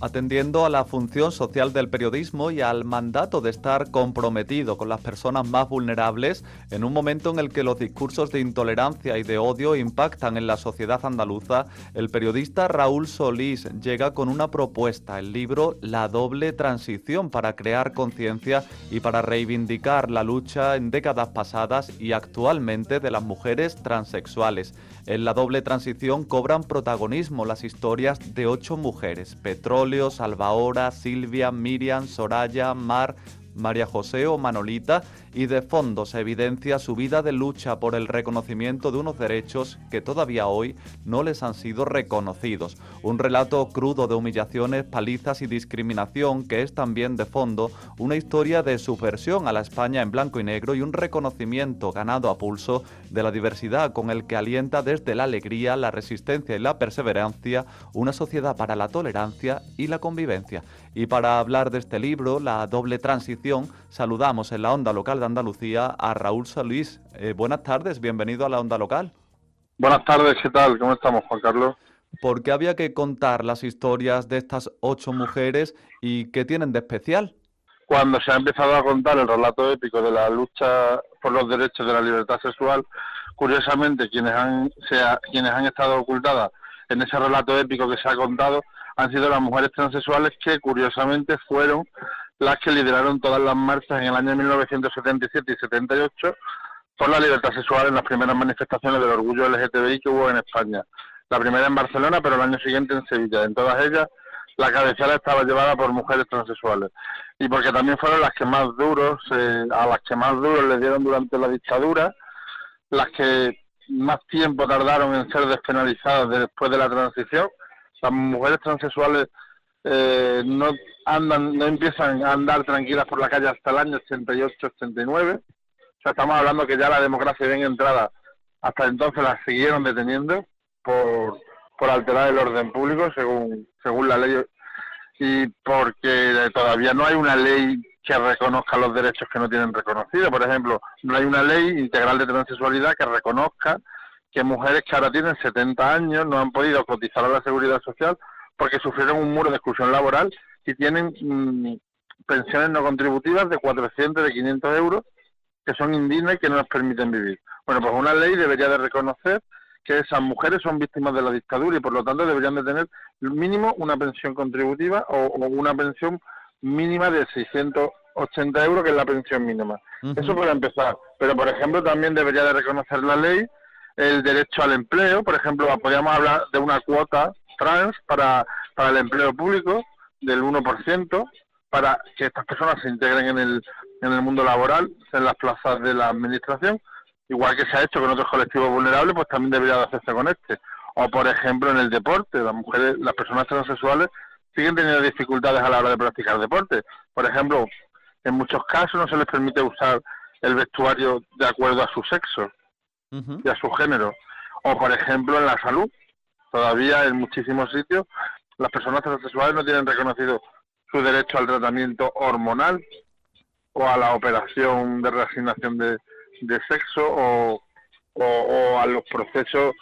Atendiendo a la función social del periodismo y al mandato de estar comprometido con las personas más vulnerables en un momento en el que los discursos de intolerancia y de odio impactan en la sociedad andaluza, el periodista Raúl Solís llega con una propuesta, el libro La doble transición para crear conciencia y para reivindicar la lucha en décadas pasadas y actualmente de las mujeres transexuales. En la doble transición cobran protagonismo las historias de ocho mujeres, Petróleo, Salvahora, Silvia, Miriam, Soraya, Mar, María José o Manolita, y de fondo se evidencia su vida de lucha por el reconocimiento de unos derechos que todavía hoy no les han sido reconocidos. Un relato crudo de humillaciones, palizas y discriminación que es también de fondo una historia de subversión a la España en blanco y negro y un reconocimiento ganado a pulso de la diversidad con el que alienta desde la alegría, la resistencia y la perseverancia una sociedad para la tolerancia y la convivencia. Y para hablar de este libro, La doble transición, saludamos en la onda local de Andalucía a Raúl Solís. Eh, buenas tardes, bienvenido a la onda local. Buenas tardes, ¿qué tal? ¿Cómo estamos, Juan Carlos? ¿Por qué había que contar las historias de estas ocho mujeres y qué tienen de especial? Cuando se ha empezado a contar el relato épico de la lucha por los derechos de la libertad sexual, curiosamente quienes han, quienes han estado ocultadas en ese relato épico que se ha contado han sido las mujeres transexuales que curiosamente fueron las que lideraron todas las marchas en el año 1977 y 78 por la libertad sexual en las primeras manifestaciones del orgullo LGTBI que hubo en España. La primera en Barcelona, pero el año siguiente en Sevilla. En todas ellas, la cabecera estaba llevada por mujeres transexuales. Y porque también fueron las que más duros, eh, a las que más duros le dieron durante la dictadura, las que más tiempo tardaron en ser despenalizadas después de la transición. Las mujeres transexuales eh, no andan, no empiezan a andar tranquilas por la calle hasta el año 88-89. O sea, estamos hablando que ya la democracia bien entrada, hasta entonces la siguieron deteniendo por, por alterar el orden público según, según la ley y porque todavía no hay una ley que reconozca los derechos que no tienen reconocidos. Por ejemplo, no hay una ley integral de transexualidad que reconozca que mujeres que ahora tienen 70 años no han podido cotizar a la seguridad social porque sufrieron un muro de exclusión laboral y tienen mm, pensiones no contributivas de 400, de 500 euros, que son indignas y que no les permiten vivir. Bueno, pues una ley debería de reconocer que esas mujeres son víctimas de la dictadura y por lo tanto deberían de tener mínimo una pensión contributiva o, una pensión mínima de 680 euros, que es la pensión mínima. Eso para empezar. Pero, por ejemplo, también debería de reconocer la ley el derecho al empleo. Por ejemplo, podríamos hablar de una cuota trans para, para el empleo público del 1% para que estas personas se integren en el, en el mundo laboral, en las plazas de la administración, igual que se ha hecho con otros colectivos vulnerables, pues también debería de hacerse con este. O por ejemplo en el deporte, las mujeres, las personas transexuales siguen teniendo dificultades a la hora de practicar deporte. Por ejemplo, en muchos casos no se les permite usar el vestuario de acuerdo a su sexo y a su género. O por ejemplo en la salud, Todavía en muchísimos sitios. Las personas transexuales no tienen reconocido su derecho al tratamiento hormonal o a la operación de reasignación de, sexo o, o a los procesos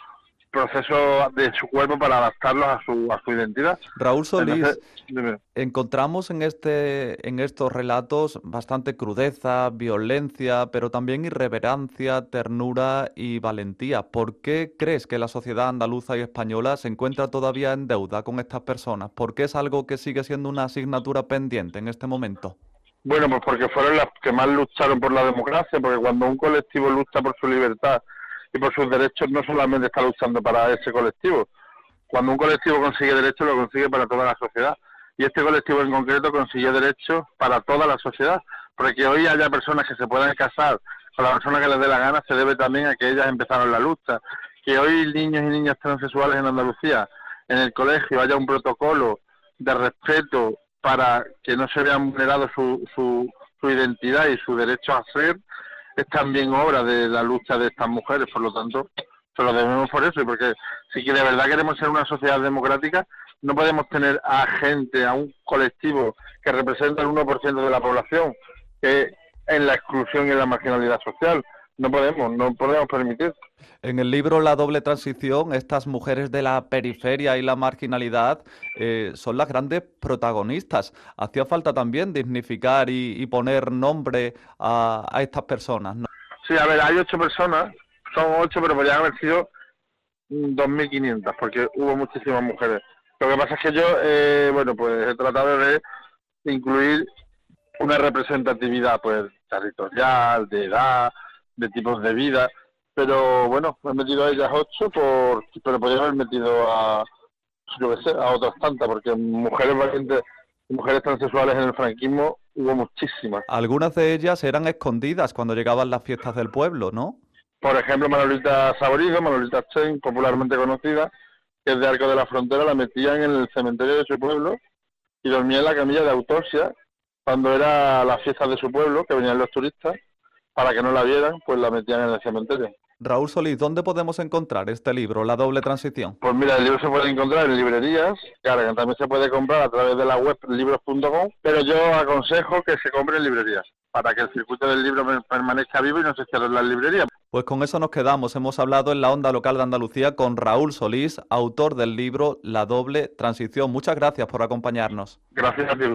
proceso de su cuerpo para adaptarlos a su, a su identidad. Raúl Solís, encontramos en, este, en estos relatos bastante crudeza, violencia, pero también irreverencia, ternura y valentía. ¿Por qué crees que la sociedad andaluza y española se encuentra todavía en deuda con estas personas? ¿Por qué es algo que sigue siendo una asignatura pendiente en este momento? Bueno, pues porque fueron las que más lucharon por la democracia, porque cuando un colectivo lucha por su libertad y por sus derechos no solamente está luchando para ese colectivo. Cuando un colectivo consigue derechos, lo consigue para toda la sociedad. Y este colectivo en concreto consigue derechos para toda la sociedad. Porque hoy haya personas que se puedan casar con la persona que les dé la gana, se debe también a que ellas empezaron la lucha. Que hoy niños y niñas transexuales en Andalucía, en el colegio, haya un protocolo de respeto para que no se vean vulnerados su, su, su identidad y su derecho a ser, es también obra de la lucha de estas mujeres, por lo tanto, Se lo debemos por eso, y porque si de verdad queremos ser una sociedad democrática, no podemos tener a gente, a un colectivo que representa el 1% de la población, que en la exclusión y en la marginalidad social. No podemos, no podemos permitir. En el libro La doble transición, estas mujeres de la periferia y la marginalidad eh, son las grandes protagonistas. Hacía falta también dignificar y, poner nombre a, estas personas. ¿no? Sí, a ver, hay ocho personas, son ocho, pero podrían haber sido 2.500, porque hubo muchísimas mujeres. Lo que pasa es que yo, eh, bueno, pues he tratado de incluir una representatividad, pues, territorial, de edad, de tipos de vida, pero bueno, he metido a ellas ocho, por, pero podría haber metido a, yo qué sé, a otras tantas, porque mujeres valientes, mujeres transexuales en el franquismo hubo muchísimas. Algunas de ellas eran escondidas cuando llegaban las fiestas del pueblo, ¿no? Por ejemplo, Manolita Saborido, Manolita Chen, popularmente conocida, que es de Arco de la Frontera, la metían en el cementerio de su pueblo y dormía en la camilla de autopsia cuando era la fiesta de su pueblo, que venían los turistas, para que no la vieran, pues la metían en el cementerio. Raúl Solís, ¿dónde podemos encontrar este libro, La doble transición? Pues mira, el libro se puede encontrar en librerías, claro, también se puede comprar a través de la web libros.com, pero yo aconsejo que se compre en librerías, para que el circuito del libro permanezca vivo y no se cierre las librerías. Pues con eso nos quedamos. Hemos hablado en la onda local de Andalucía con Raúl Solís, autor del libro La doble transición. Muchas gracias por acompañarnos. Gracias a ti,